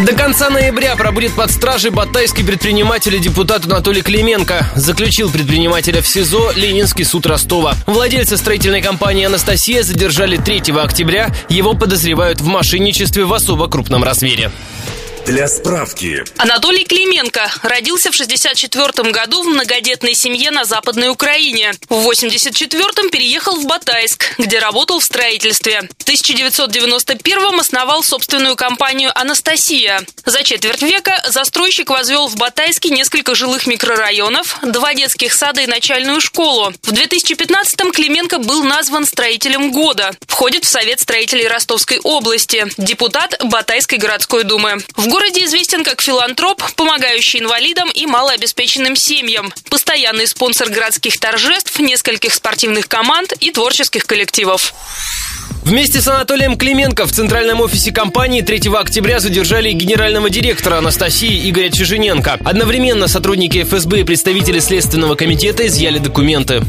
До конца ноября пробудет под стражей батайский предприниматель и депутат Анатолий Клименко. Заключил предпринимателя в СИЗО Ленинский суд Ростова. Владельца строительной компании «Анастасия» задержали 3 октября. Его подозревают в мошенничестве в особо крупном размере. Для справки. Анатолий Клименко родился в 64 году в многодетной семье на Западной Украине. В 84-м переехал в Батайск, где работал в строительстве. В 1991-м основал собственную компанию «Анастасия». За четверть века застройщик возвел в Батайске несколько жилых микрорайонов, два детских сада и начальную школу. В 2015-м Клименко был назван строителем года. Входит в Совет строителей Ростовской области. Депутат Батайской городской думы. В городе известен как филантроп, помогающий инвалидам и малообеспеченным семьям. Постоянный спонсор городских торжеств, нескольких спортивных команд и творческих коллективов. Вместе с Анатолием Клименко в центральном офисе компании 3 октября задержали генерального директора Анастасии Игоря Чижененко. Одновременно сотрудники ФСБ и представители Следственного комитета изъяли документы.